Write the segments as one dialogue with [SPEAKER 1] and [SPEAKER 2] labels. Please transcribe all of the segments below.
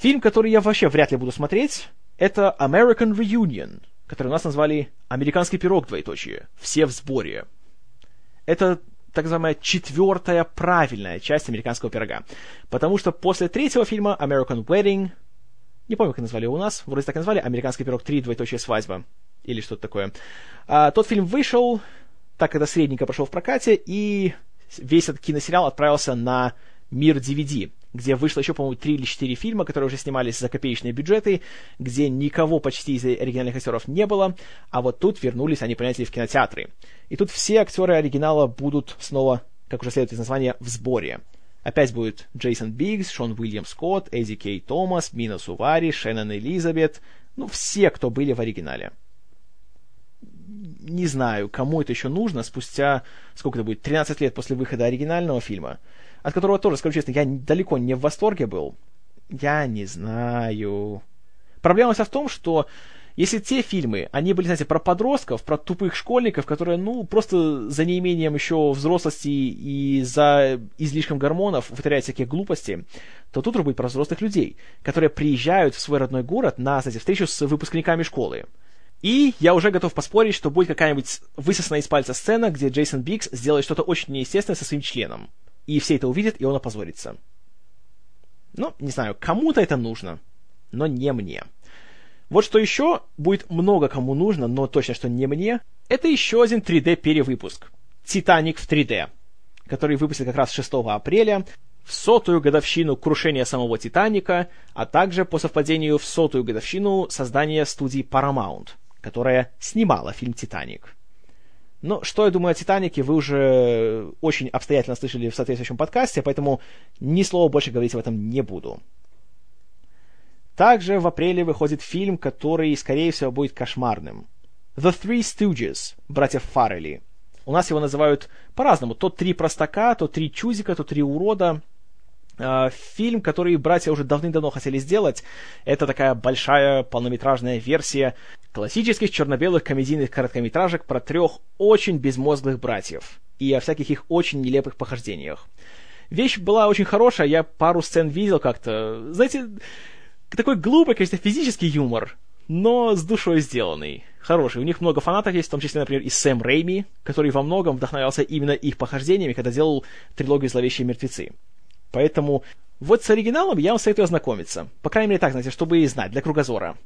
[SPEAKER 1] Фильм, который я вообще вряд ли буду смотреть, это American Reunion, который у нас назвали «Американский пирог, двоеточие». Все в сборе. Это так называемая четвертая правильная часть американского пирога. Потому что после третьего фильма American Wedding, не помню, как назвали его у нас, вроде так и назвали, Американский пирог 3, двоеточие свадьба, или что-то такое. А, тот фильм вышел, так когда средненько прошел в прокате, и весь этот киносериал отправился на мир DVD, где вышло еще, по-моему, три или четыре фильма, которые уже снимались за копеечные бюджеты, где никого почти из оригинальных актеров не было, а вот тут вернулись они, понимаете, в кинотеатры. И тут все актеры оригинала будут снова, как уже следует из названия, в сборе. Опять будет Джейсон Биггс, Шон Уильям Скотт, Эдди Кей Томас, Мина Сувари, Шеннон Элизабет, ну, все, кто были в оригинале. Не знаю, кому это еще нужно спустя, сколько это будет, 13 лет после выхода оригинального фильма от которого тоже, скажу честно, я далеко не в восторге был. Я не знаю. Проблема вся в том, что если те фильмы, они были, знаете, про подростков, про тупых школьников, которые, ну, просто за неимением еще взрослости и за излишком гормонов вытворяют всякие глупости, то тут будет про взрослых людей, которые приезжают в свой родной город на, знаете, встречу с выпускниками школы. И я уже готов поспорить, что будет какая-нибудь высосанная из пальца сцена, где Джейсон Бикс сделает что-то очень неестественное со своим членом и все это увидят, и он опозорится. Ну, не знаю, кому-то это нужно, но не мне. Вот что еще будет много кому нужно, но точно, что не мне, это еще один 3D-перевыпуск. «Титаник» в 3D, который выпустили как раз 6 апреля, в сотую годовщину крушения самого «Титаника», а также по совпадению в сотую годовщину создания студии Paramount, которая снимала фильм «Титаник». Но что я думаю о «Титанике», вы уже очень обстоятельно слышали в соответствующем подкасте, поэтому ни слова больше говорить об этом не буду. Также в апреле выходит фильм, который, скорее всего, будет кошмарным. «The Three Stooges» братьев Фаррелли. У нас его называют по-разному. То три простака, то три чузика, то три урода. А, фильм, который братья уже давным-давно хотели сделать, это такая большая полнометражная версия классических черно-белых комедийных короткометражек про трех очень безмозглых братьев и о всяких их очень нелепых похождениях. Вещь была очень хорошая, я пару сцен видел как-то. Знаете, такой глупый, конечно, физический юмор, но с душой сделанный. Хороший. У них много фанатов есть, в том числе, например, и Сэм Рейми, который во многом вдохновлялся именно их похождениями, когда делал трилогию «Зловещие мертвецы». Поэтому вот с оригиналом я вам советую ознакомиться. По крайней мере так, знаете, чтобы и знать, для кругозора.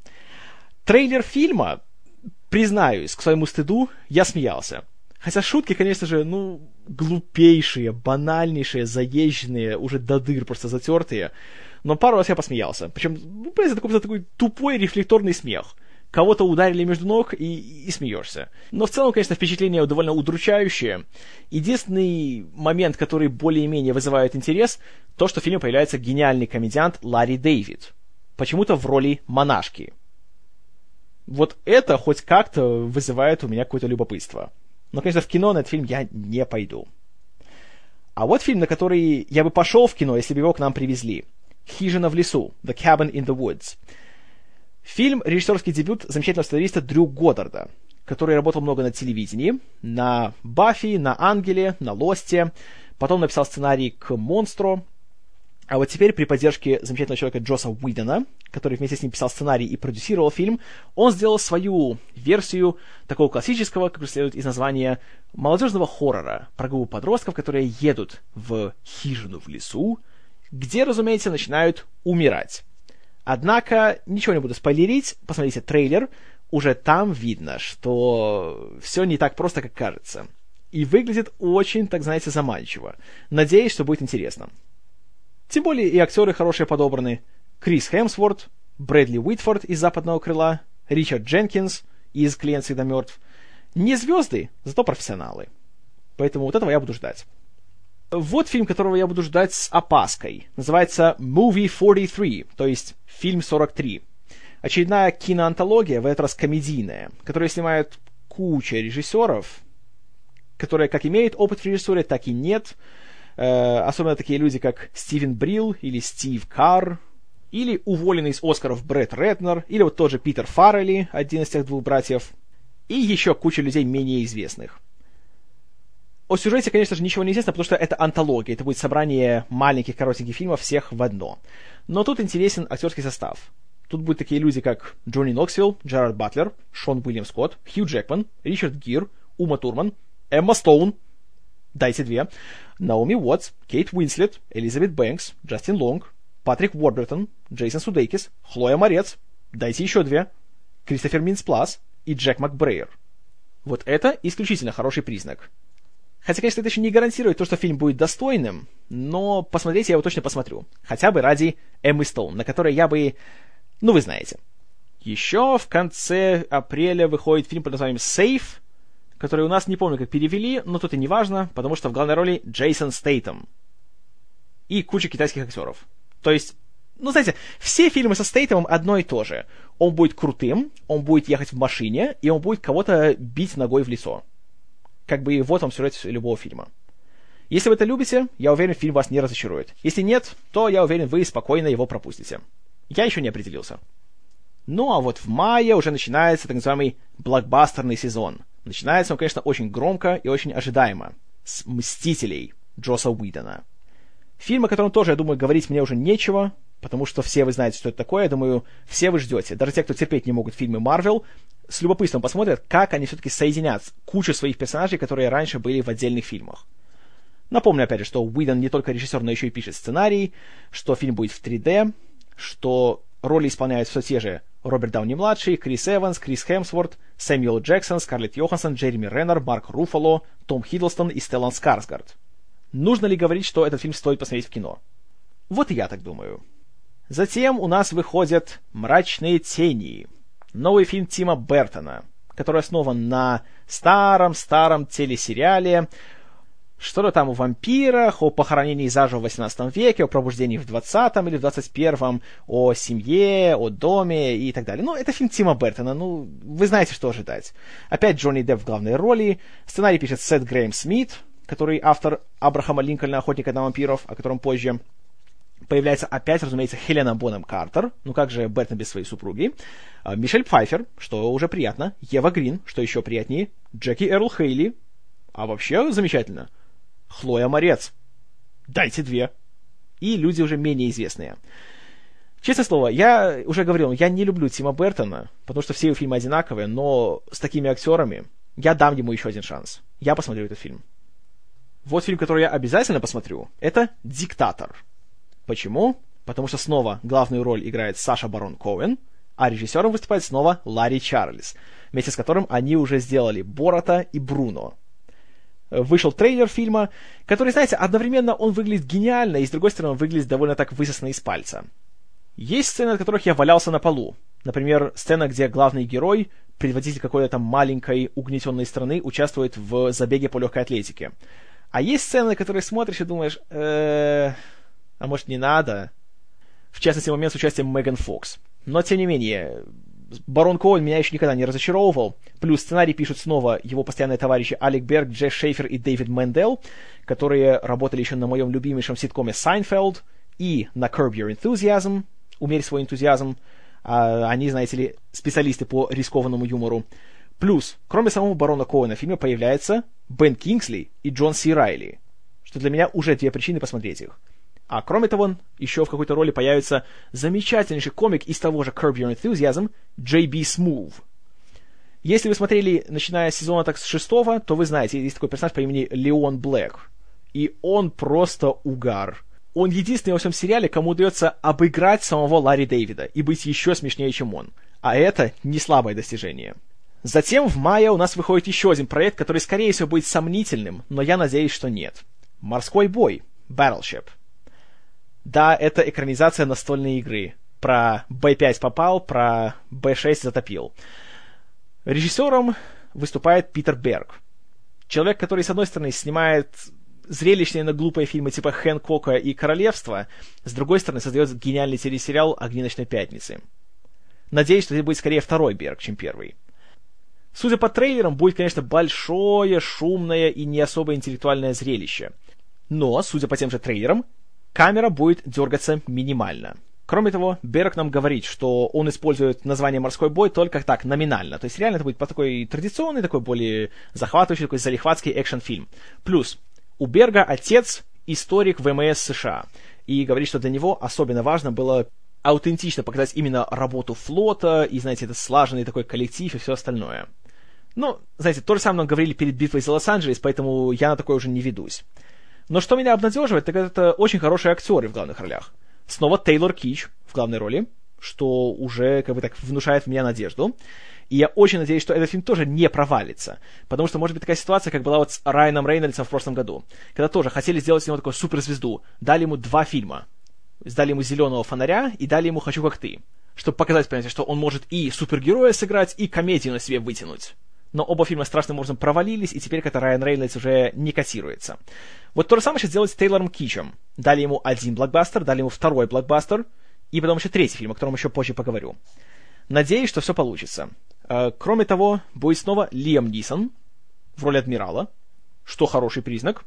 [SPEAKER 1] Трейлер фильма, признаюсь, к своему стыду, я смеялся. Хотя шутки, конечно же, ну, глупейшие, банальнейшие, заезженные, уже до дыр просто затертые. Но пару раз я посмеялся. Причем, ну, это такой, такой тупой рефлекторный смех кого-то ударили между ног и, и смеешься. Но в целом, конечно, впечатление довольно удручающее. Единственный момент, который более-менее вызывает интерес, то, что в фильме появляется гениальный комедиант Ларри Дэвид. Почему-то в роли монашки. Вот это хоть как-то вызывает у меня какое-то любопытство. Но, конечно, в кино на этот фильм я не пойду. А вот фильм, на который я бы пошел в кино, если бы его к нам привезли. «Хижина в лесу» «The Cabin in the Woods». Фильм — режиссерский дебют замечательного сценариста Дрю Годдарда, который работал много на телевидении, на «Баффи», на «Ангеле», на «Лосте», потом написал сценарий к «Монстру», а вот теперь при поддержке замечательного человека Джоса Уидона, который вместе с ним писал сценарий и продюсировал фильм, он сделал свою версию такого классического, как следует из названия, молодежного хоррора про группу подростков, которые едут в хижину в лесу, где, разумеется, начинают умирать. Однако, ничего не буду спойлерить, посмотрите трейлер, уже там видно, что все не так просто, как кажется. И выглядит очень, так знаете, заманчиво. Надеюсь, что будет интересно. Тем более и актеры хорошие подобраны. Крис Хемсворт, Брэдли Уитфорд из «Западного крыла», Ричард Дженкинс из «Клиент всегда мертв». Не звезды, зато профессионалы. Поэтому вот этого я буду ждать. Вот фильм, которого я буду ждать с опаской. Называется Movie 43, то есть фильм 43. Очередная киноантология, в этот раз комедийная, которую снимают куча режиссеров, которые как имеют опыт в режиссуре, так и нет. Э, особенно такие люди, как Стивен Брилл или Стив Карр, или уволенный из Оскаров Брэд Реднер, или вот тоже Питер Фаррелли, один из тех двух братьев, и еще куча людей менее известных. О сюжете, конечно же, ничего не известно, потому что это антология, это будет собрание маленьких коротеньких фильмов всех в одно. Но тут интересен актерский состав. Тут будут такие люди, как Джонни Ноксвилл, Джерард Батлер, Шон Уильям Скотт, Хью Джекман, Ричард Гир, Ума Турман, Эмма Стоун, дайте две, Наоми Уотс, Кейт Уинслет, Элизабет Бэнкс, Джастин Лонг, Патрик Уорбертон, Джейсон Судейкис, Хлоя Морец, дайте еще две, Кристофер Минц-Плассе и Джек Макбрейер. Вот это исключительно хороший признак. Хотя, конечно, это еще не гарантирует то, что фильм будет достойным, но посмотреть я его точно посмотрю. Хотя бы ради Эммы Стоун, на которой я бы... Ну, вы знаете. Еще в конце апреля выходит фильм под названием «Сейф», который у нас не помню, как перевели, но тут и не важно, потому что в главной роли Джейсон Стейтом. И куча китайских актеров. То есть, ну, знаете, все фильмы со Стейтомом одно и то же. Он будет крутым, он будет ехать в машине, и он будет кого-то бить ногой в лицо как бы вот вам сюжет любого фильма. Если вы это любите, я уверен, фильм вас не разочарует. Если нет, то я уверен, вы спокойно его пропустите. Я еще не определился. Ну а вот в мае уже начинается так называемый блокбастерный сезон. Начинается он, конечно, очень громко и очень ожидаемо. С «Мстителей» Джоса Уидона. Фильм, о котором тоже, я думаю, говорить мне уже нечего, потому что все вы знаете, что это такое. Я думаю, все вы ждете. Даже те, кто терпеть не могут фильмы Марвел, с любопытством посмотрят, как они все-таки соединят кучу своих персонажей, которые раньше были в отдельных фильмах. Напомню, опять же, что Уидон не только режиссер, но еще и пишет сценарий, что фильм будет в 3D, что роли исполняют все те же Роберт Дауни-младший, Крис Эванс, Крис Хемсворт, Сэмюэл Джексон, Скарлетт Йоханссон, Джереми Реннер, Марк Руфало, Том Хиддлстон и Стеллан Скарсгард. Нужно ли говорить, что этот фильм стоит посмотреть в кино? Вот и я так думаю. Затем у нас выходят «Мрачные тени», новый фильм Тима Бертона, который основан на старом-старом телесериале, что-то там о вампирах, о похоронении заживо в 18 веке, о пробуждении в 20 или в 21, о семье, о доме и так далее. Ну, это фильм Тима Бертона, ну, вы знаете, что ожидать. Опять Джонни Депп в главной роли, сценарий пишет Сет Грейм Смит, который автор Абрахама Линкольна, охотника на вампиров, о котором позже появляется опять, разумеется, Хелена Бонем Картер, ну как же Бертон без своей супруги, а, Мишель Пфайфер, что уже приятно, Ева Грин, что еще приятнее, Джеки Эрл Хейли, а вообще замечательно, Хлоя Морец, дайте две, и люди уже менее известные. Честное слово, я уже говорил, я не люблю Тима Бертона, потому что все его фильмы одинаковые, но с такими актерами я дам ему еще один шанс. Я посмотрю этот фильм. Вот фильм, который я обязательно посмотрю, это «Диктатор». Почему? Потому что снова главную роль играет Саша Барон Коэн, а режиссером выступает снова Ларри Чарльз, вместе с которым они уже сделали Борота и Бруно. Вышел трейлер фильма, который, знаете, одновременно он выглядит гениально, и с другой стороны он выглядит довольно так высосно из пальца. Есть сцены, от которых я валялся на полу. Например, сцена, где главный герой, предводитель какой-то маленькой угнетенной страны, участвует в забеге по легкой атлетике. А есть сцены, которые смотришь и думаешь, э а может не надо. В частности, момент с участием Меган Фокс. Но, тем не менее, Барон Коэн меня еще никогда не разочаровывал. Плюс сценарий пишут снова его постоянные товарищи Алек Берг, Джефф Шейфер и Дэвид Мэндел, которые работали еще на моем любимейшем ситкоме Сайнфелд и на Curb Your Enthusiasm, умерь свой энтузиазм. А, они, знаете ли, специалисты по рискованному юмору. Плюс, кроме самого Барона Коэна, в фильме появляются Бен Кингсли и Джон Си Райли, что для меня уже две причины посмотреть их. А кроме того, еще в какой-то роли появится замечательнейший комик из того же Curb Your Enthusiasm J.B. Smooth. Если вы смотрели, начиная с сезона так с шестого, то вы знаете, есть такой персонаж по имени Леон Блэк. И он просто угар. Он единственный во всем сериале, кому удается обыграть самого Ларри Дэвида и быть еще смешнее, чем он. А это не слабое достижение. Затем в мае у нас выходит еще один проект, который, скорее всего, будет сомнительным, но я надеюсь, что нет. «Морской бой» Battleship. Да, это экранизация настольной игры. Про B5 попал, про B6 затопил. Режиссером выступает Питер Берг. Человек, который, с одной стороны, снимает зрелищные, но глупые фильмы типа Хэнкока и Королевство, с другой стороны, создает гениальный телесериал «Огни ночной пятницы». Надеюсь, что это будет скорее второй Берг, чем первый. Судя по трейлерам, будет, конечно, большое, шумное и не особо интеллектуальное зрелище. Но, судя по тем же трейлерам, камера будет дергаться минимально. Кроме того, Берг нам говорит, что он использует название «морской бой» только так, номинально. То есть реально это будет по такой традиционный, такой более захватывающий, такой залихватский экшен-фильм. Плюс, у Берга отец историк ВМС США. И говорит, что для него особенно важно было аутентично показать именно работу флота и, знаете, этот слаженный такой коллектив и все остальное. Ну, знаете, то же самое нам говорили перед битвой за Лос-Анджелес, поэтому я на такое уже не ведусь. Но что меня обнадеживает, так это очень хорошие актеры в главных ролях. Снова Тейлор Кич в главной роли, что уже как бы так внушает в меня надежду. И я очень надеюсь, что этот фильм тоже не провалится. Потому что может быть такая ситуация, как была вот с Райаном Рейнольдсом в прошлом году. Когда тоже хотели сделать из него такую суперзвезду. Дали ему два фильма. Дали ему «Зеленого фонаря» и дали ему «Хочу как ты». Чтобы показать, понимаете, что он может и супергероя сыграть, и комедию на себе вытянуть. Но оба фильма страшным образом провалились, и теперь как-то Райан Рейнольдс уже не кассируется. Вот то же самое сейчас делать с Тейлором Кичем. Дали ему один блокбастер, дали ему второй блокбастер, и потом еще третий фильм, о котором еще позже поговорю. Надеюсь, что все получится. Э, кроме того, будет снова Лиам Нисон в роли адмирала, что хороший признак.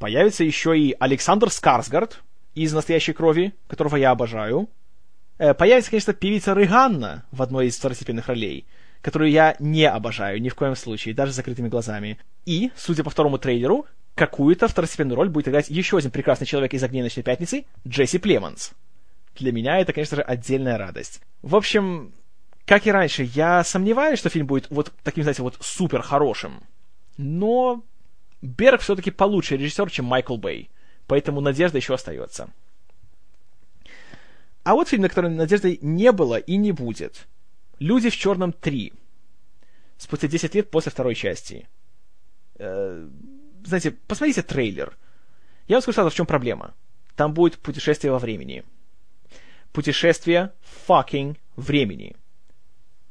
[SPEAKER 1] Появится еще и Александр Скарсгард из «Настоящей крови», которого я обожаю. Э, появится, конечно, певица Рыганна в одной из второстепенных ролей, которую я не обожаю ни в коем случае, даже с закрытыми глазами. И, судя по второму трейлеру, какую-то второстепенную роль будет играть еще один прекрасный человек из «Огней ночной пятницы» Джесси Племонс. Для меня это, конечно же, отдельная радость. В общем, как и раньше, я сомневаюсь, что фильм будет вот таким, знаете, вот супер хорошим. Но Берг все-таки получше режиссер, чем Майкл Бэй. Поэтому надежда еще остается. А вот фильм, на который надежды не было и не будет. «Люди в черном 3». Спустя 10 лет после второй части. Э, знаете, посмотрите трейлер. Я вам скажу сразу, в чем проблема. Там будет путешествие во времени. Путешествие fucking времени.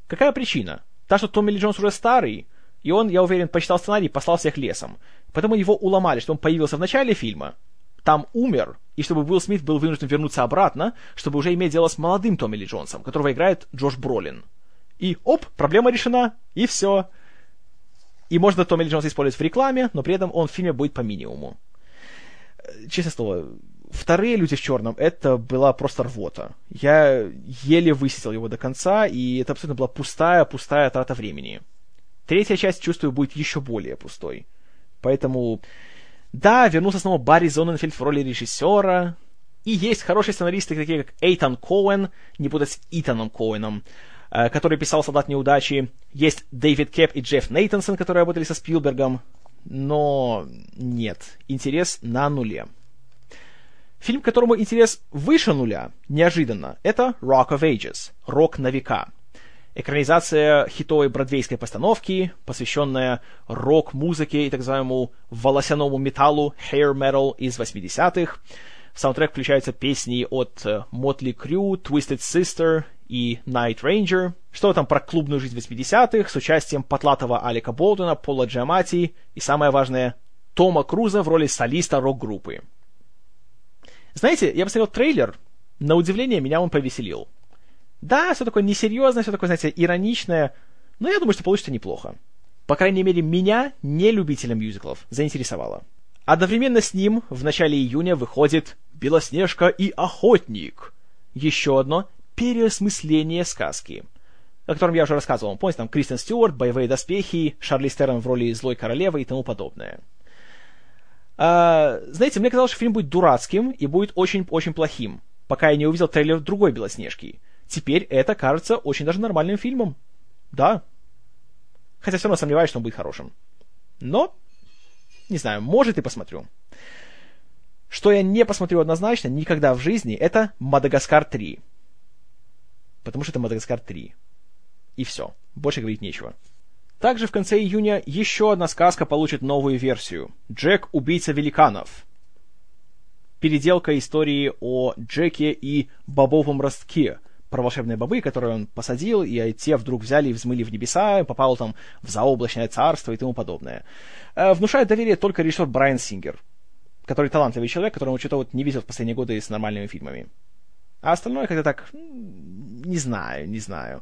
[SPEAKER 1] Какая причина? Та, что Томми Ли Джонс уже старый, и он, я уверен, почитал сценарий и послал всех лесом. Поэтому его уломали, что он появился в начале фильма, там умер, и чтобы Уилл Смит был вынужден вернуться обратно, чтобы уже иметь дело с молодым Томми Ли Джонсом, которого играет Джош Бролин. И оп, проблема решена, и все. И можно Томми Ли Джонса использовать в рекламе, но при этом он в фильме будет по минимуму. Э, честное слово, вторые «Люди в черном» это была просто рвота. Я еле высидел его до конца, и это абсолютно была пустая-пустая трата времени. Третья часть, чувствую, будет еще более пустой. Поэтому, да, вернулся снова Барри Зоненфельд в роли режиссера, и есть хорошие сценаристы, такие как Эйтан Коуэн, не путать с Итаном Коуэном, э, который писал «Солдат неудачи». Есть Дэвид Кеп и Джефф Нейтансон, которые работали со Спилбергом. Но нет, интерес на нуле. Фильм, которому интерес выше нуля, неожиданно, это Rock of Ages, Рок на века. Экранизация хитовой бродвейской постановки, посвященная рок-музыке и так называемому волосяному металлу hair metal из 80-х. В саундтрек включаются песни от э, Motley Crue, Twisted Sister и Night Ranger. Что там про клубную жизнь 80-х с участием потлатого Алика Болдуна, Пола Джамати и, самое важное, Тома Круза в роли солиста рок-группы. Знаете, я посмотрел трейлер, на удивление меня он повеселил. Да, все такое несерьезное, все такое, знаете, ироничное, но я думаю, что получится неплохо. По крайней мере, меня, не любителя мюзиклов, заинтересовало. Одновременно с ним в начале июня выходит «Белоснежка и охотник». Еще одно переосмысление сказки, о котором я уже рассказывал. Помните, там Кристен Стюарт, боевые доспехи, Шарли Стерн в роли злой королевы и тому подобное. А, знаете, мне казалось, что фильм будет дурацким и будет очень-очень плохим, пока я не увидел трейлер другой Белоснежки. Теперь это кажется очень даже нормальным фильмом. Да. Хотя все равно сомневаюсь, что он будет хорошим. Но, не знаю, может и посмотрю. Что я не посмотрю однозначно никогда в жизни, это «Мадагаскар 3». Потому что это «Мадагаскар 3». И все. Больше говорить нечего. Также в конце июня еще одна сказка получит новую версию. Джек – убийца великанов. Переделка истории о Джеке и бобовом ростке, про волшебные бобы, которые он посадил, и те вдруг взяли и взмыли в небеса, попал там в заоблачное царство и тому подобное. Э, внушает доверие только режиссер Брайан Сингер, который талантливый человек, которому что-то вот не видел в последние годы с нормальными фильмами. А остальное как-то так, не знаю, не знаю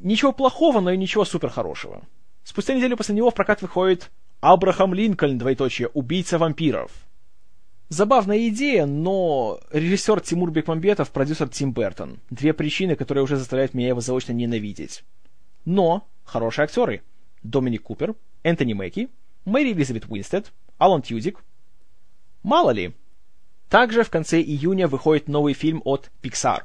[SPEAKER 1] ничего плохого, но и ничего супер хорошего. Спустя неделю после него в прокат выходит Абрахам Линкольн, двоеточие, убийца вампиров. Забавная идея, но режиссер Тимур Бекмамбетов, продюсер Тим Бертон. Две причины, которые уже заставляют меня его заочно ненавидеть. Но хорошие актеры. Доминик Купер, Энтони Мэки, Мэри Элизабет Уинстед, Алан Тьюдик. Мало ли. Также в конце июня выходит новый фильм от Pixar.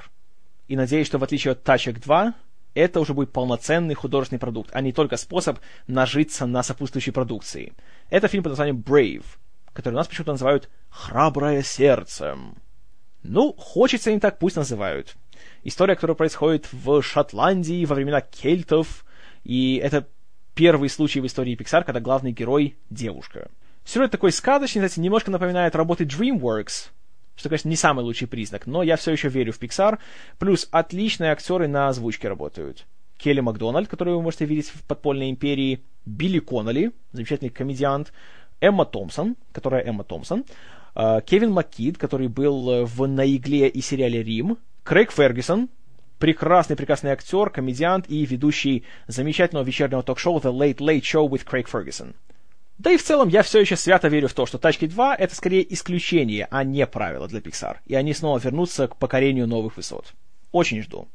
[SPEAKER 1] И надеюсь, что в отличие от Тачек 2, это уже будет полноценный художественный продукт, а не только способ нажиться на сопутствующей продукции. Это фильм под названием Brave, который у нас почему-то называют «Храброе сердце». Ну, хочется им так, пусть называют. История, которая происходит в Шотландии во времена кельтов, и это первый случай в истории Pixar, когда главный герой — девушка. Сюжет такой сказочный, кстати, немножко напоминает работы DreamWorks, что, конечно, не самый лучший признак, но я все еще верю в Pixar. Плюс отличные актеры на озвучке работают. Келли Макдональд, которую вы можете видеть в «Подпольной империи», Билли Конноли, замечательный комедиант, Эмма Томпсон, которая Эмма Томпсон, э, Кевин Маккид, который был в «На игле» и сериале «Рим», Крейг Фергюсон, прекрасный-прекрасный актер, комедиант и ведущий замечательного вечернего ток-шоу The Late Late Show with Craig Ferguson. Да и в целом я все еще свято верю в то, что «Тачки 2» — это скорее исключение, а не правило для Pixar, и они снова вернутся к покорению новых высот. Очень жду.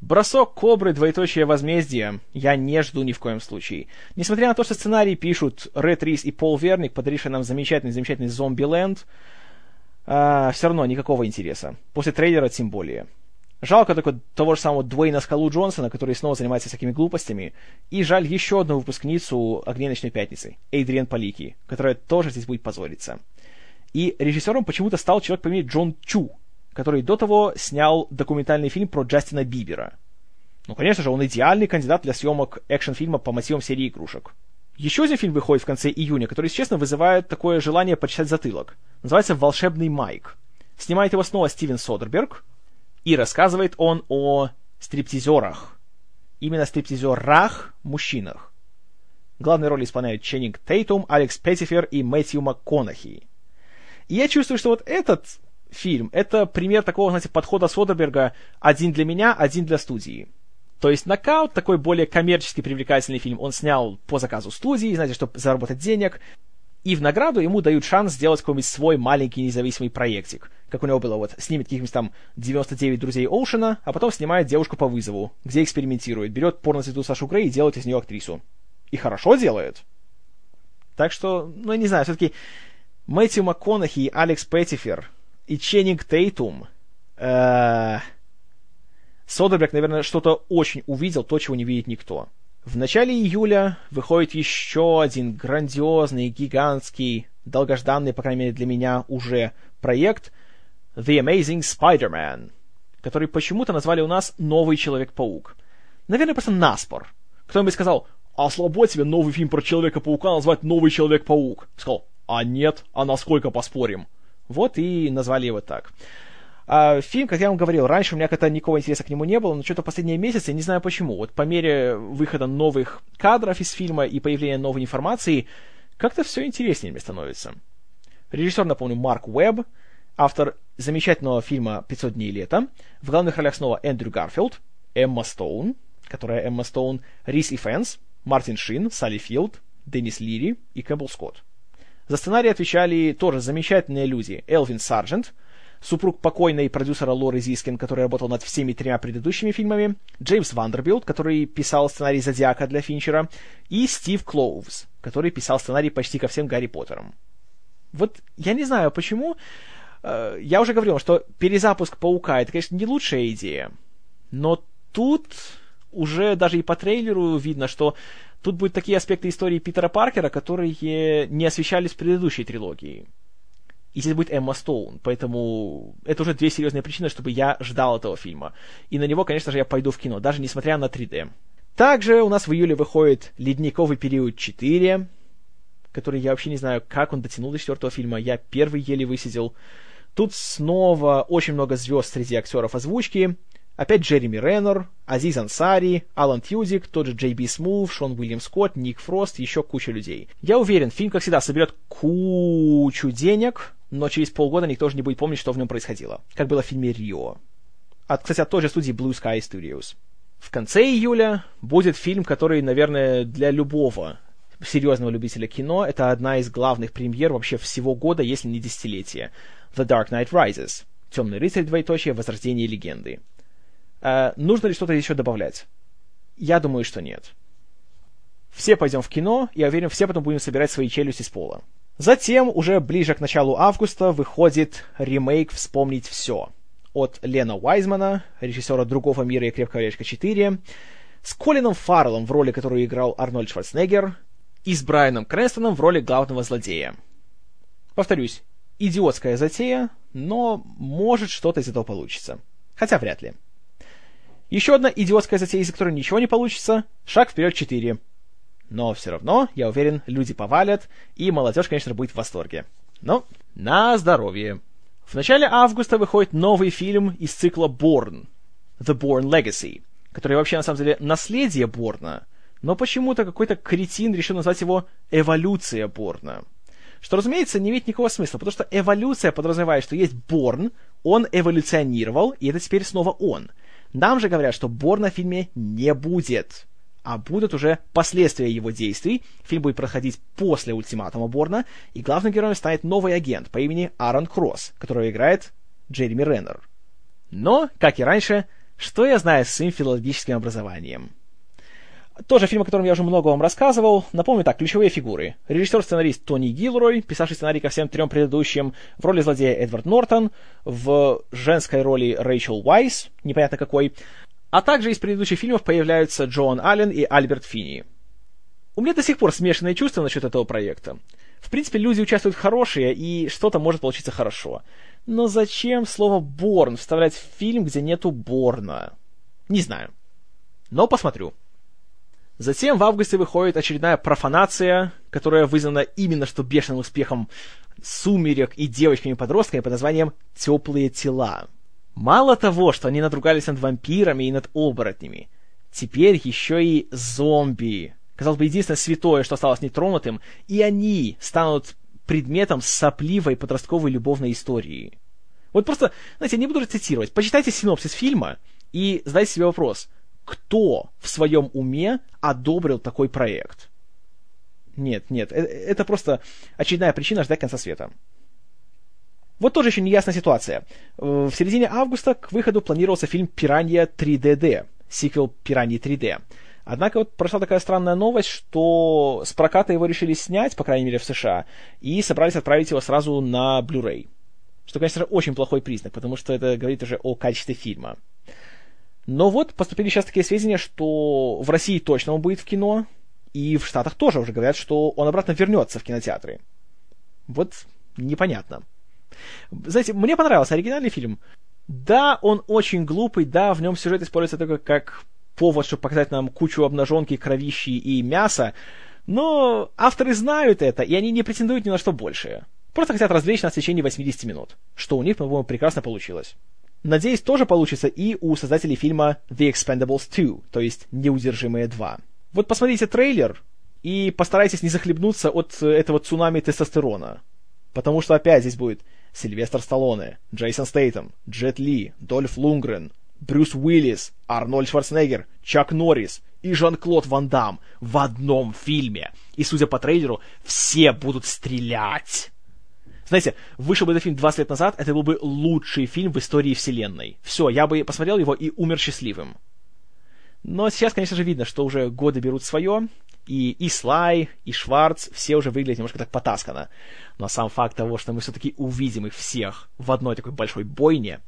[SPEAKER 1] Бросок кобры, двоеточие возмездие, я не жду ни в коем случае. Несмотря на то, что сценарий пишут Ред Рис и Пол Верник, подарившие нам замечательный-замечательный Зомби-ленд, а, все равно никакого интереса. После трейлера тем более. Жалко только того же самого Дуэйна Скалу Джонсона, который снова занимается всякими глупостями. И жаль еще одну выпускницу «Огней ночной пятницы», Эйдриан Палики, которая тоже здесь будет позориться. И режиссером почему-то стал человек по имени Джон Чу, который до того снял документальный фильм про Джастина Бибера. Ну, конечно же, он идеальный кандидат для съемок экшн-фильма по мотивам серии игрушек. Еще один фильм выходит в конце июня, который, честно, вызывает такое желание почесать затылок. Называется «Волшебный Майк». Снимает его снова Стивен Содерберг, и рассказывает он о стриптизерах. Именно стриптизерах, мужчинах. Главные роли исполняют Ченнинг Тейтум, Алекс Петтифер и Мэтью МакКонахи. И я чувствую, что вот этот фильм — это пример такого, знаете, подхода Содерберга один для меня, один для студии. То есть «Нокаут» — такой более коммерчески привлекательный фильм. Он снял по заказу студии, знаете, чтобы заработать денег. И в награду ему дают шанс сделать какой-нибудь свой маленький независимый проектик. Как у него было, вот, снимет каких-нибудь там 99 друзей Оушена, а потом снимает девушку по вызову, где экспериментирует, берет порноцвету Сашу Грей и делает из нее актрису. И хорошо делает. Так что, ну, я не знаю, все-таки Мэтью МакКонахи и Алекс Петтифер и Ченнинг Тейтум э Содерберг, наверное, что-то очень увидел, то, чего не видит никто. В начале июля выходит еще один грандиозный, гигантский, долгожданный, по крайней мере для меня, уже проект The Amazing Spider-Man, который почему-то назвали у нас «Новый Человек-паук». Наверное, просто наспор. Кто-нибудь сказал, а слабо тебе новый фильм про Человека-паука назвать «Новый Человек-паук». Сказал, а нет, а насколько поспорим? Вот и назвали его так. А фильм, как я вам говорил, раньше у меня как-то никакого интереса к нему не было, но что-то последние месяцы, не знаю почему, вот по мере выхода новых кадров из фильма и появления новой информации, как-то все интереснее мне становится. Режиссер, напомню, Марк Уэбб, автор замечательного фильма «500 дней лета». В главных ролях снова Эндрю Гарфилд, Эмма Стоун, которая Эмма Стоун, Рис Ифанс, Мартин Шин, Салли Филд, Деннис Лири и Кэмпбелл Скотт. За сценарий отвечали тоже замечательные люди. Элвин Сарджент, супруг покойной продюсера Лоры Зискин, который работал над всеми тремя предыдущими фильмами, Джеймс Вандербилт, который писал сценарий «Зодиака» для Финчера, и Стив Клоувс, который писал сценарий почти ко всем Гарри Поттерам. Вот я не знаю, почему... Э, я уже говорил, что перезапуск «Паука» — это, конечно, не лучшая идея, но тут уже даже и по трейлеру видно, что тут будут такие аспекты истории Питера Паркера, которые не освещались в предыдущей трилогии. И здесь будет Эмма Стоун, поэтому это уже две серьезные причины, чтобы я ждал этого фильма. И на него, конечно же, я пойду в кино, даже несмотря на 3D. Также у нас в июле выходит «Ледниковый период 4», который я вообще не знаю, как он дотянул до четвертого фильма. Я первый еле высидел. Тут снова очень много звезд среди актеров озвучки. Опять Джереми Реннер, Азиз Ансари, Алан Тьюдик, тот же Джей Би Смув, Шон Уильям Скотт, Ник Фрост, еще куча людей. Я уверен, фильм, как всегда, соберет кучу денег, но через полгода никто же не будет помнить, что в нем происходило. Как было в фильме «Рио». От, кстати, от той же студии Blue Sky Studios. В конце июля будет фильм, который, наверное, для любого серьезного любителя кино, это одна из главных премьер вообще всего года, если не десятилетия. The Dark Knight Rises. Темный рыцарь, двоеточие, возрождение легенды. Э, нужно ли что-то еще добавлять? Я думаю, что нет. Все пойдем в кино, я уверен, все потом будем собирать свои челюсти с пола. Затем, уже ближе к началу августа, выходит ремейк «Вспомнить все» от Лена Уайзмана, режиссера «Другого мира» и «Крепкого орешка 4», с Колином Фарреллом в роли, которую играл Арнольд Шварценеггер, и с Брайаном Крэнстоном в роли главного злодея. Повторюсь, идиотская затея, но может что-то из этого получится. Хотя вряд ли. Еще одна идиотская затея, из которой ничего не получится, шаг вперед 4. Но все равно, я уверен, люди повалят, и молодежь, конечно, будет в восторге. Но на здоровье. В начале августа выходит новый фильм из цикла Born, The Born Legacy, который вообще на самом деле наследие Борна, но почему-то какой-то кретин решил назвать его «Эволюция Борна». Что, разумеется, не имеет никакого смысла, потому что эволюция подразумевает, что есть Борн, он эволюционировал, и это теперь снова он. Нам же говорят, что Борна в фильме не будет а будут уже последствия его действий. Фильм будет проходить после ультиматума Борна, и главным героем станет новый агент по имени Аарон Кросс, которого играет Джереми Реннер. Но, как и раньше, что я знаю с своим филологическим образованием? Тоже фильм, о котором я уже много вам рассказывал. Напомню так, ключевые фигуры. Режиссер-сценарист Тони Гилрой, писавший сценарий ко всем трем предыдущим, в роли злодея Эдвард Нортон, в женской роли Рэйчел Уайс, непонятно какой, а также из предыдущих фильмов появляются Джоан Аллен и Альберт Финни. У меня до сих пор смешанные чувства насчет этого проекта. В принципе, люди участвуют хорошие, и что-то может получиться хорошо. Но зачем слово «Борн» вставлять в фильм, где нету Борна? Не знаю. Но посмотрю. Затем в августе выходит очередная профанация, которая вызвана именно что бешеным успехом «Сумерек» и девочками-подростками под названием «Теплые тела». Мало того, что они надругались над вампирами и над оборотнями, теперь еще и зомби. Казалось бы, единственное святое, что осталось нетронутым, и они станут предметом сопливой подростковой любовной истории. Вот просто, знаете, я не буду цитировать. Почитайте синопсис фильма и задайте себе вопрос, кто в своем уме одобрил такой проект? Нет, нет, это, это просто очередная причина ждать конца света. Вот тоже еще неясная ситуация. Э, в середине августа к выходу планировался фильм «Пиранья 3DD», сиквел «Пираньи 3D». Однако вот прошла такая странная новость, что с проката его решили снять, по крайней мере в США, и собрались отправить его сразу на Blu-ray. Что, конечно же, очень плохой признак, потому что это говорит уже о качестве фильма. Но вот поступили сейчас такие сведения, что в России точно он будет в кино, и в Штатах тоже уже говорят, что он обратно вернется в кинотеатры. Вот непонятно. Знаете, мне понравился оригинальный фильм. Да, он очень глупый, да, в нем сюжет используется только как повод, чтобы показать нам кучу обнаженки, кровищи и мяса, но авторы знают это, и они не претендуют ни на что большее. Просто хотят развлечь нас в течение 80 минут, что у них, по-моему, прекрасно получилось. Надеюсь, тоже получится и у создателей фильма The Expendables 2, то есть Неудержимые 2. Вот посмотрите трейлер и постарайтесь не захлебнуться от этого цунами тестостерона. Потому что опять здесь будет Сильвестр Сталлоне, Джейсон Стейтем, Джет Ли, Дольф Лунгрен, Брюс Уиллис, Арнольд Шварценеггер, Чак Норрис и Жан-Клод Ван Дам в одном фильме. И, судя по трейлеру, все будут стрелять. Знаете, вышел бы этот фильм 20 лет назад, это был бы лучший фильм в истории вселенной. Все, я бы посмотрел его и умер счастливым. Но сейчас, конечно же, видно, что уже годы берут свое, и, и Слай, и Шварц, все уже выглядят немножко так потаскано. Но сам факт того, что мы все-таки увидим их всех в одной такой большой бойне...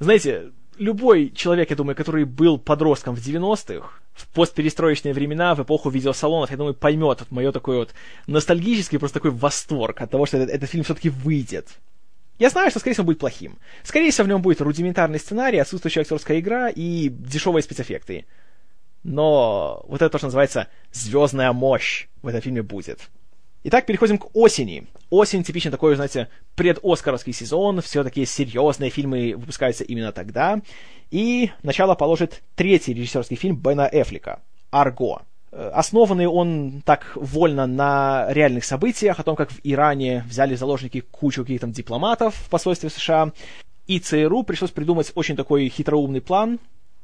[SPEAKER 1] Знаете, любой человек, я думаю, который был подростком в 90-х, в постперестроечные времена, в эпоху видеосалонов, я думаю, поймет вот мое такой вот ностальгический просто такой восторг от того, что этот, этот фильм все-таки выйдет. Я знаю, что, скорее всего, будет плохим. Скорее всего, в нем будет рудиментарный сценарий, отсутствующая актерская игра и дешевые спецэффекты. Но вот это то, что называется звездная мощь в этом фильме будет. Итак, переходим к осени. Осень типично такой, знаете, предоскаровский сезон, все такие серьезные фильмы выпускаются именно тогда. И начало положит третий режиссерский фильм Бена Эфлика «Арго». Э, основанный он так вольно на реальных событиях, о том, как в Иране взяли в заложники кучу каких-то дипломатов в посольстве США, и ЦРУ пришлось придумать очень такой хитроумный план,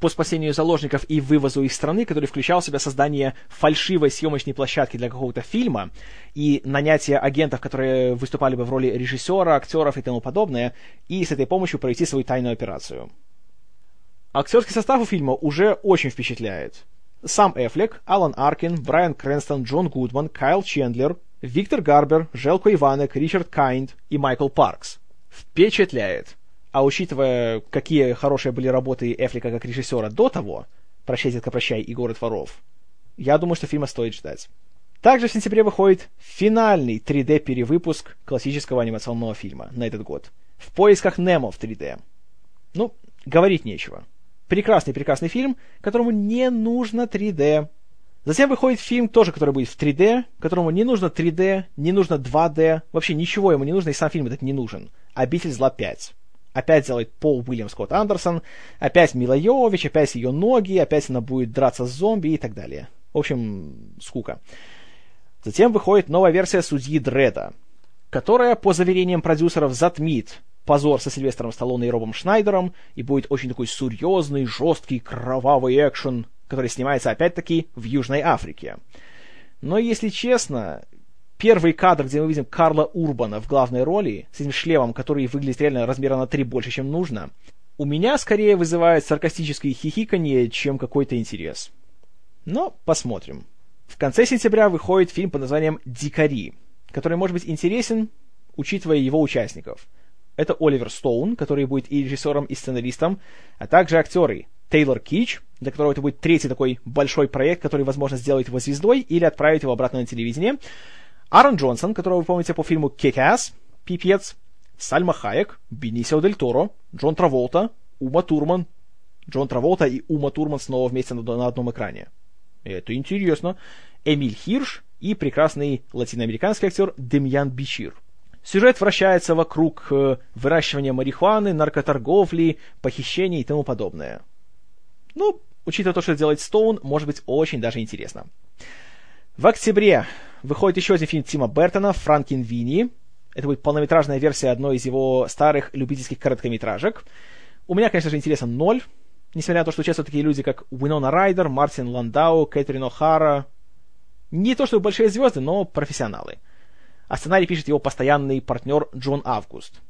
[SPEAKER 1] по спасению заложников и вывозу их страны, который включал в себя создание фальшивой съемочной площадки для какого-то фильма и нанятие агентов, которые выступали бы в роли режиссера, актеров и тому подобное, и с этой помощью провести свою тайную операцию. Актерский состав у фильма уже очень впечатляет. Сам Эфлек, Алан Аркин, Брайан Крэнстон, Джон Гудман, Кайл Чендлер, Виктор Гарбер, Желко Иванек, Ричард Кайнд и Майкл Паркс. Впечатляет. А учитывая, какие хорошие были работы Эфлика как режиссера до того, «Прощай, детка, прощай» и «Город воров», я думаю, что фильма стоит ждать. Также в сентябре выходит финальный 3D-перевыпуск классического анимационного фильма на этот год. «В поисках Немо» в 3D. Ну, говорить нечего. Прекрасный-прекрасный фильм, которому не нужно 3D. Затем выходит фильм, тоже который будет в 3D, которому не нужно 3D, не нужно 2D, вообще ничего ему не нужно, и сам фильм этот не нужен. «Обитель зла 5» опять делает Пол Уильям Скотт Андерсон, опять Мила Йович, опять ее ноги, опять она будет драться с зомби и так далее. В общем, скука. Затем выходит новая версия Судьи Дреда, которая, по заверениям продюсеров, затмит позор со Сильвестром Сталлоне и Робом Шнайдером и будет очень такой серьезный, жесткий, кровавый экшен, который снимается опять-таки в Южной Африке. Но, если честно, первый кадр, где мы видим Карла Урбана в главной роли, с этим шлемом, который выглядит реально размера на три больше, чем нужно, у меня скорее вызывает саркастическое хихиканье, чем какой-то интерес. Но посмотрим. В конце сентября выходит фильм под названием «Дикари», который может быть интересен, учитывая его участников. Это Оливер Стоун, который будет и режиссером, и сценаристом, а также актеры Тейлор Кич, для которого это будет третий такой большой проект, который, возможно, сделает его звездой или отправит его обратно на телевидение, Аарон Джонсон, которого вы помните по фильму «Kick-Ass», «Пипец», Сальма Хайек, Бенисио Дель Торо, Джон Траволта, Ума Турман. Джон Траволта и Ума Турман снова вместе на, на одном экране. Это интересно. Эмиль Хирш и прекрасный латиноамериканский актер Демьян Бичир. Сюжет вращается вокруг э, выращивания марихуаны, наркоторговли, похищений и тому подобное. Ну, учитывая то, что делает Стоун, может быть очень даже интересно. В октябре выходит еще один фильм Тима Бертона «Франкин Винни». Это будет полнометражная версия одной из его старых любительских короткометражек. У меня, конечно же, интересно ноль, несмотря на то, что участвуют такие люди, как Уинона Райдер, Мартин Ландау, Кэтрин О'Хара. Не то чтобы большие звезды, но профессионалы. А сценарий пишет его постоянный партнер Джон Август.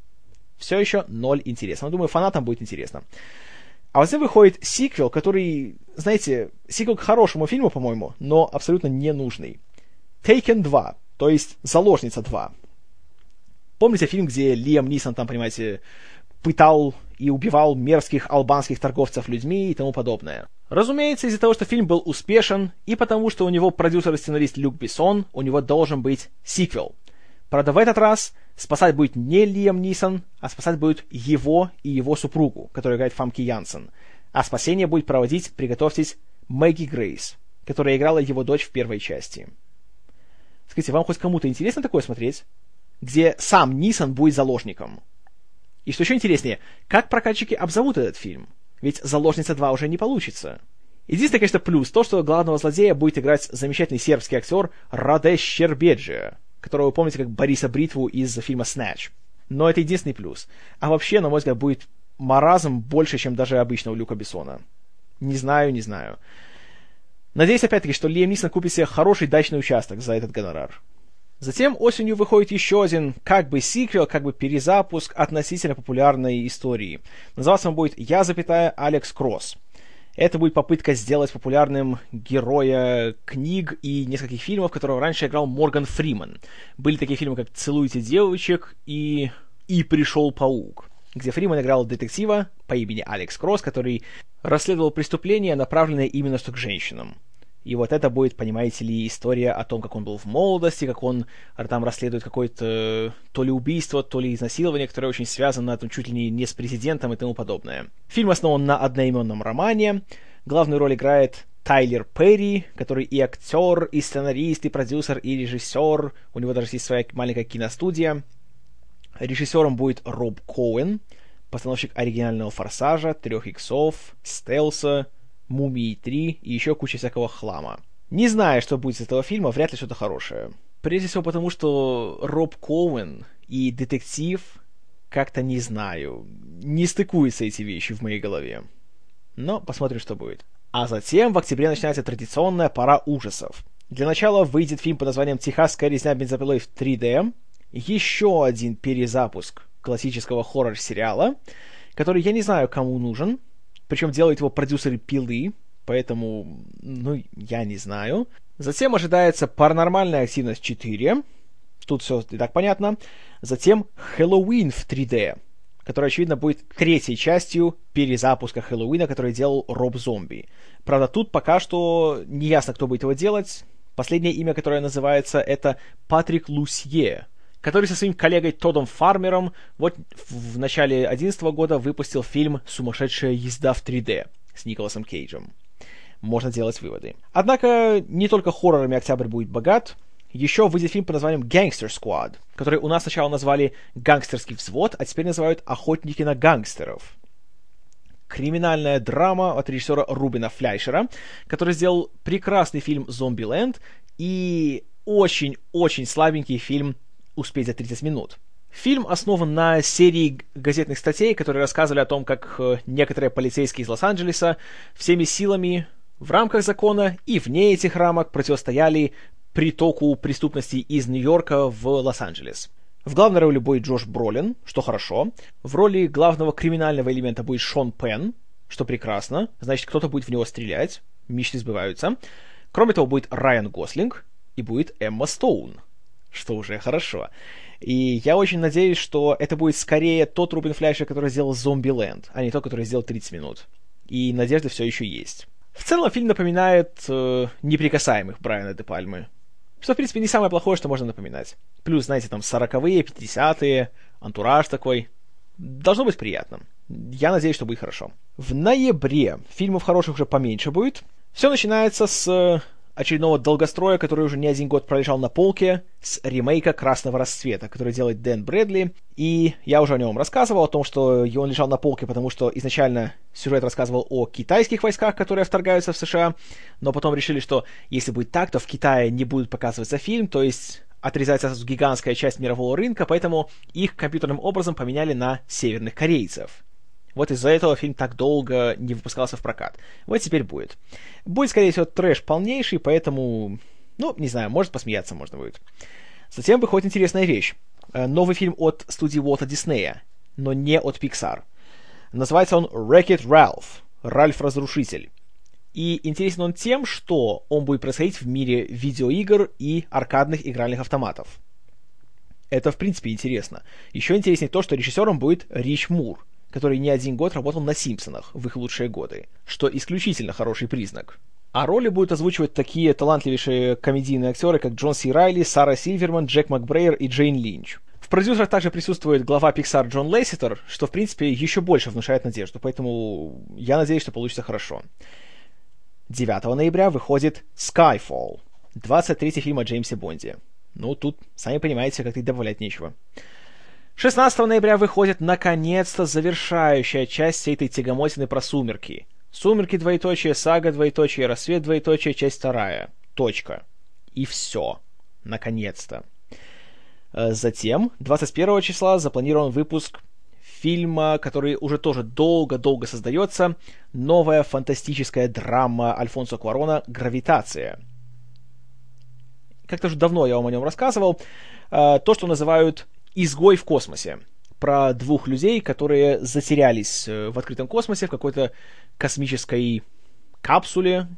[SPEAKER 1] Все еще ноль интереса. Но думаю, фанатам будет интересно. А затем выходит сиквел, который, знаете, сиквел к хорошему фильму, по-моему, но абсолютно ненужный. Taken 2, то есть Заложница 2. Помните фильм, где Лиам Нисон там, понимаете, пытал и убивал мерзких албанских торговцев людьми и тому подобное. Разумеется, из-за того, что фильм был успешен, и потому что у него продюсер и сценарист Люк Бессон, у него должен быть сиквел. Правда, в этот раз спасать будет не Лиам Нисон, а спасать будет его и его супругу, которая играет Фамки Янсен. А спасение будет проводить, приготовьтесь, Мэгги Грейс, которая играла его дочь в первой части. Скажите, вам хоть кому-то интересно такое смотреть? Где сам Нисон будет заложником. И что еще интереснее, как прокатчики обзовут этот фильм? Ведь «Заложница 2» уже не получится. Единственный, конечно, плюс то, что главного злодея будет играть замечательный сербский актер Радеш Щербеджи, которого вы помните как Бориса Бритву из фильма «Снэч». Но это единственный плюс. А вообще, на мой взгляд, будет маразм больше, чем даже обычного Люка Бессона. Не знаю, не знаю. Надеюсь, опять-таки, что Лиам Нисон купит себе хороший дачный участок за этот гонорар. Затем осенью выходит еще один как бы сиквел, как бы перезапуск относительно популярной истории. Называться он будет «Я, запятая, Алекс Кросс». Это будет попытка сделать популярным героя книг и нескольких фильмов, которого раньше играл Морган Фриман. Были такие фильмы, как «Целуйте девочек» и «И пришел паук», где Фриман играл детектива по имени Алекс Кросс, который расследовал преступления, направленные именно что к женщинам. И вот это будет, понимаете ли, история о том, как он был в молодости, как он там расследует какое-то то ли убийство, то ли изнасилование, которое очень связано там, чуть ли не, не с президентом и тому подобное. Фильм основан на одноименном романе. Главную роль играет Тайлер Перри, который и актер, и сценарист, и продюсер, и режиссер. У него даже есть своя маленькая киностудия. Режиссером будет Роб Коуэн, постановщик оригинального «Форсажа», «Трех иксов», «Стелса», Мумии 3 и еще куча всякого хлама. Не знаю, что будет из этого фильма, вряд ли что-то хорошее. Прежде всего потому, что Роб Коуэн и детектив как-то не знаю, не стыкуются эти вещи в моей голове. Но посмотрим, что будет. А затем в октябре начинается традиционная пора ужасов. Для начала выйдет фильм под названием «Техасская резня бензопилой в 3D», еще один перезапуск классического хоррор-сериала, который я не знаю, кому нужен, причем делают его продюсеры «Пилы», поэтому, ну, я не знаю. Затем ожидается «Паранормальная активность 4», тут все и так понятно. Затем «Хэллоуин в 3D», который, очевидно, будет третьей частью перезапуска Хэллоуина, который делал Роб Зомби. Правда, тут пока что не ясно, кто будет его делать. Последнее имя, которое называется, это Патрик Лусье, который со своим коллегой Тодом Фармером вот в начале 2011 года выпустил фильм «Сумасшедшая езда в 3D» с Николасом Кейджем. Можно делать выводы. Однако не только хоррорами октябрь будет богат. Еще выйдет фильм под названием Gangster Squad, который у нас сначала назвали «Гангстерский взвод», а теперь называют «Охотники на гангстеров». Криминальная драма от режиссера Рубина Фляйшера, который сделал прекрасный фильм «Зомбиленд» и очень-очень слабенький фильм «Успеть за 30 минут». Фильм основан на серии газетных статей, которые рассказывали о том, как э, некоторые полицейские из Лос-Анджелеса всеми силами в рамках закона и вне этих рамок противостояли притоку преступности из Нью-Йорка в Лос-Анджелес. В главной роли будет Джош Бролин, что хорошо. В роли главного криминального элемента будет Шон Пен, что прекрасно. Значит, кто-то будет в него стрелять. Мечты сбываются. Кроме того, будет Райан Гослинг и будет Эмма Стоун, что уже хорошо. И я очень надеюсь, что это будет скорее тот Рубин Фляйшер, который сделал Зомби Ленд, а не тот, который сделал 30 минут. И надежда все еще есть. В целом фильм напоминает э, неприкасаемых Брайана Де Пальмы. Что, в принципе, не самое плохое, что можно напоминать. Плюс, знаете, там 40-е, 50-е, антураж такой. Должно быть приятно. Я надеюсь, что будет хорошо. В ноябре фильмов хороших уже поменьше будет. Все начинается с очередного долгостроя, который уже не один год пролежал на полке, с ремейка «Красного расцвета», который делает Дэн Брэдли. И я уже о нем рассказывал, о том, что он лежал на полке, потому что изначально сюжет рассказывал о китайских войсках, которые вторгаются в США, но потом решили, что если будет так, то в Китае не будет показываться фильм, то есть отрезается гигантская часть мирового рынка, поэтому их компьютерным образом поменяли на северных корейцев. Вот из-за этого фильм так долго не выпускался в прокат. Вот теперь будет. Будет, скорее всего, трэш полнейший, поэтому, ну, не знаю, может посмеяться можно будет. Затем выходит интересная вещь. Э, новый фильм от студии Уолта Диснея, но не от Pixar. Называется он Wreck-It Ralph. Ральф Разрушитель. И интересен он тем, что он будет происходить в мире видеоигр и аркадных игральных автоматов. Это, в принципе, интересно. Еще интереснее то, что режиссером будет Рич Мур – который не один год работал на «Симпсонах» в их лучшие годы, что исключительно хороший признак. А роли будут озвучивать такие талантливейшие комедийные актеры, как Джон Си Райли, Сара Сильверман, Джек Макбрейер и Джейн Линч. В продюсерах также присутствует глава Pixar Джон Лесситер, что, в принципе, еще больше внушает надежду, поэтому я надеюсь, что получится хорошо. 9 ноября выходит Skyfall, 23-й фильм о Джеймсе Бонде. Ну, тут, сами понимаете, как-то добавлять нечего. 16 ноября выходит наконец-то завершающая часть этой тягомотины про сумерки. Сумерки, двоеточие, сага, двоеточие, рассвет, двоеточие, часть вторая. Точка. И все. Наконец-то. Э, затем, 21 числа, запланирован выпуск фильма, который уже тоже долго-долго создается. Новая фантастическая драма Альфонсо Куарона «Гравитация». Как-то уже давно я вам о нем рассказывал. Э, то, что называют «Изгой в космосе» про двух людей, которые затерялись э, в открытом космосе в какой-то космической капсуле,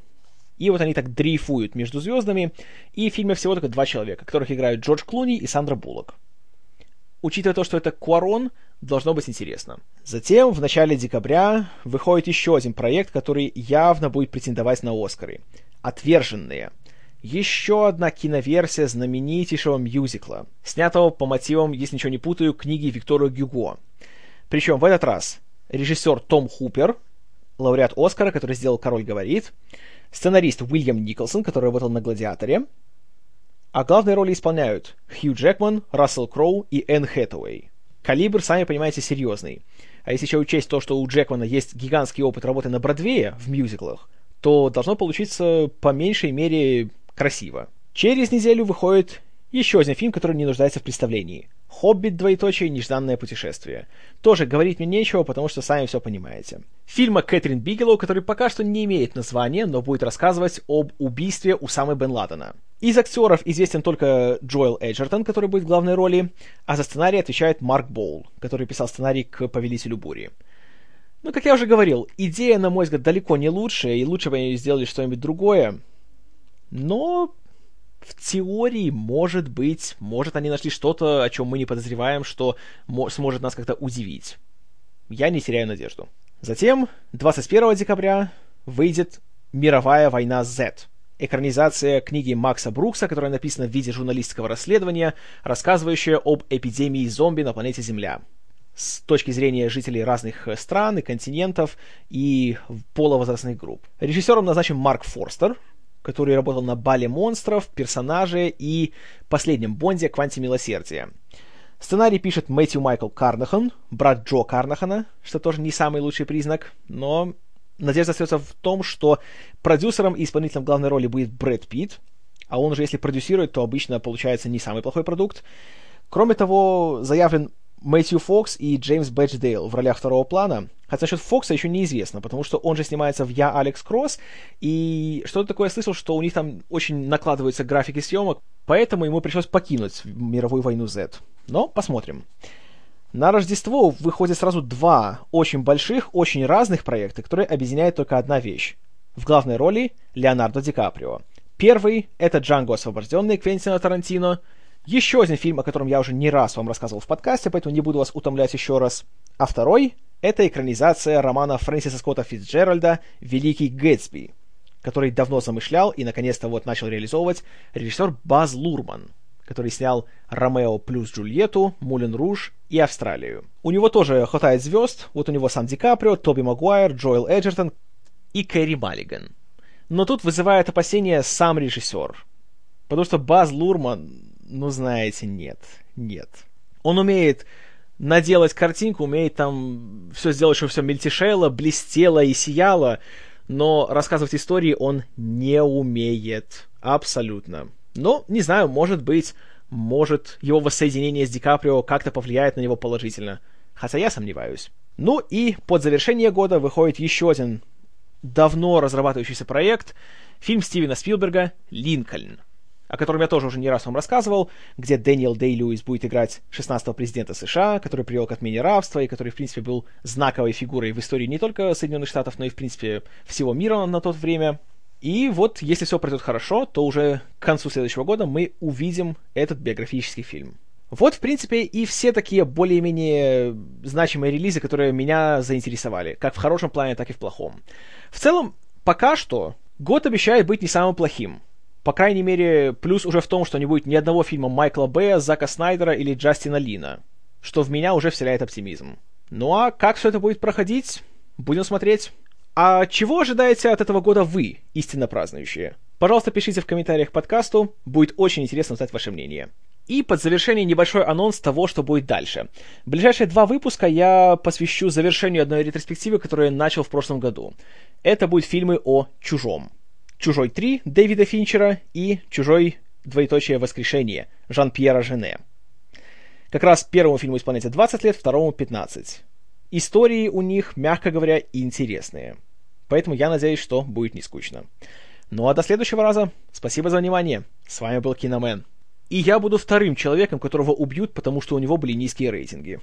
[SPEAKER 1] и вот они так дрейфуют между звездами, и в фильме всего только два человека, которых играют Джордж Клуни и Сандра Буллок. Учитывая то, что это Куарон, должно быть интересно. Затем, в начале декабря, выходит еще один проект, который явно будет претендовать на Оскары. «Отверженные», еще одна киноверсия знаменитейшего мюзикла, снятого по мотивам, если ничего не путаю, книги Виктора Гюго. Причем в этот раз режиссер Том Хупер, лауреат Оскара, который сделал «Король говорит», сценарист Уильям Николсон, который работал на «Гладиаторе», а главные роли исполняют Хью Джекман, Рассел Кроу и Энн Хэтэуэй. Калибр, сами понимаете, серьезный. А если еще учесть то, что у Джекмана есть гигантский опыт работы на Бродвее в мюзиклах, то должно получиться по меньшей мере красиво. Через неделю выходит еще один фильм, который не нуждается в представлении. «Хоббит, двоеточие, нежданное путешествие». Тоже говорить мне нечего, потому что сами все понимаете. Фильма Кэтрин Бигелоу, который пока что не имеет названия, но будет рассказывать об убийстве Усамы Бен Ладена. Из актеров известен только Джоэл Эджертон, который будет в главной роли, а за сценарий отвечает Марк Боул, который писал сценарий к «Повелителю бури». Ну, как я уже говорил, идея, на мой взгляд, далеко не лучшая, и лучше бы они сделали что-нибудь другое. Но в теории, может быть, может они нашли что-то, о чем мы не подозреваем, что сможет нас как-то удивить. Я не теряю надежду. Затем, 21 декабря, выйдет «Мировая война Z», экранизация книги Макса Брукса, которая написана в виде журналистского расследования, рассказывающая об эпидемии зомби на планете Земля с точки зрения жителей разных стран и континентов и половозрастных групп. Режиссером назначен Марк Форстер, который работал на «Бале монстров», «Персонаже» и последнем Бонде «Кванте милосердия». Сценарий пишет Мэтью Майкл Карнахан, брат Джо Карнахана, что тоже не самый лучший признак, но надежда остается в том, что продюсером и исполнителем главной роли будет Брэд Питт, а он же, если продюсирует, то обычно получается не самый плохой продукт. Кроме того, заявлен Мэтью Фокс и Джеймс Бэтчдейл в ролях второго плана. Хотя насчет Фокса еще неизвестно, потому что он же снимается в «Я, Алекс Кросс», и что-то такое я слышал, что у них там очень накладываются графики съемок, поэтому ему пришлось покинуть мировую войну Z. Но посмотрим. На Рождество выходит сразу два очень больших, очень разных проекта, которые объединяют только одна вещь. В главной роли Леонардо Ди Каприо. Первый — это «Джанго освобожденный» Квентина Тарантино — еще один фильм, о котором я уже не раз вам рассказывал в подкасте, поэтому не буду вас утомлять еще раз. А второй — это экранизация романа Фрэнсиса Скотта Фитцджеральда «Великий Гэтсби», который давно замышлял и наконец-то вот начал реализовывать режиссер Баз Лурман, который снял «Ромео плюс Джульетту», «Мулен Руж» и «Австралию». У него тоже хватает звезд, вот у него сам Ди Каприо, Тоби Магуайр, Джоэл Эджертон и Кэрри Маллиган. Но тут вызывает опасения сам режиссер. Потому что Баз Лурман, ну, знаете, нет, нет. Он умеет наделать картинку, умеет там все сделать, чтобы все мельтешело, блестело и сияло, но рассказывать истории он не умеет. Абсолютно. Но, не знаю, может быть, может его воссоединение с Ди Каприо как-то повлияет на него положительно. Хотя я сомневаюсь. Ну и под завершение года выходит еще один давно разрабатывающийся проект, фильм Стивена Спилберга «Линкольн» о котором я тоже уже не раз вам рассказывал, где Дэниел Дэй Льюис будет играть 16-го президента США, который привел к отмене рабства и который, в принципе, был знаковой фигурой в истории не только Соединенных Штатов, но и, в принципе, всего мира на тот время. И вот, если все пройдет хорошо, то уже к концу следующего года мы увидим этот биографический фильм. Вот, в принципе, и все такие более-менее значимые релизы, которые меня заинтересовали, как в хорошем плане, так и в плохом. В целом, пока что год обещает быть не самым плохим. По крайней мере, плюс уже в том, что не будет ни одного фильма Майкла Бэя, Зака Снайдера или Джастина Лина, что в меня уже вселяет оптимизм. Ну а как все это будет проходить, будем смотреть. А чего ожидаете от этого года вы, истинно празднующие? Пожалуйста, пишите в комментариях к подкасту, будет очень интересно узнать ваше мнение. И под завершение небольшой анонс того, что будет дальше. Ближайшие два выпуска я посвящу завершению одной ретроспективы, которую я начал в прошлом году. Это будут фильмы о «Чужом». «Чужой 3» Дэвида Финчера и «Чужой. Двоеточие. Воскрешение» Жан-Пьера Жене. Как раз первому фильму исполняется 20 лет, второму 15. Истории у них, мягко говоря, интересные. Поэтому я надеюсь, что будет не скучно. Ну а до следующего раза. Спасибо за внимание. С вами был Киномен. И я буду вторым человеком, которого убьют, потому что у него были низкие рейтинги.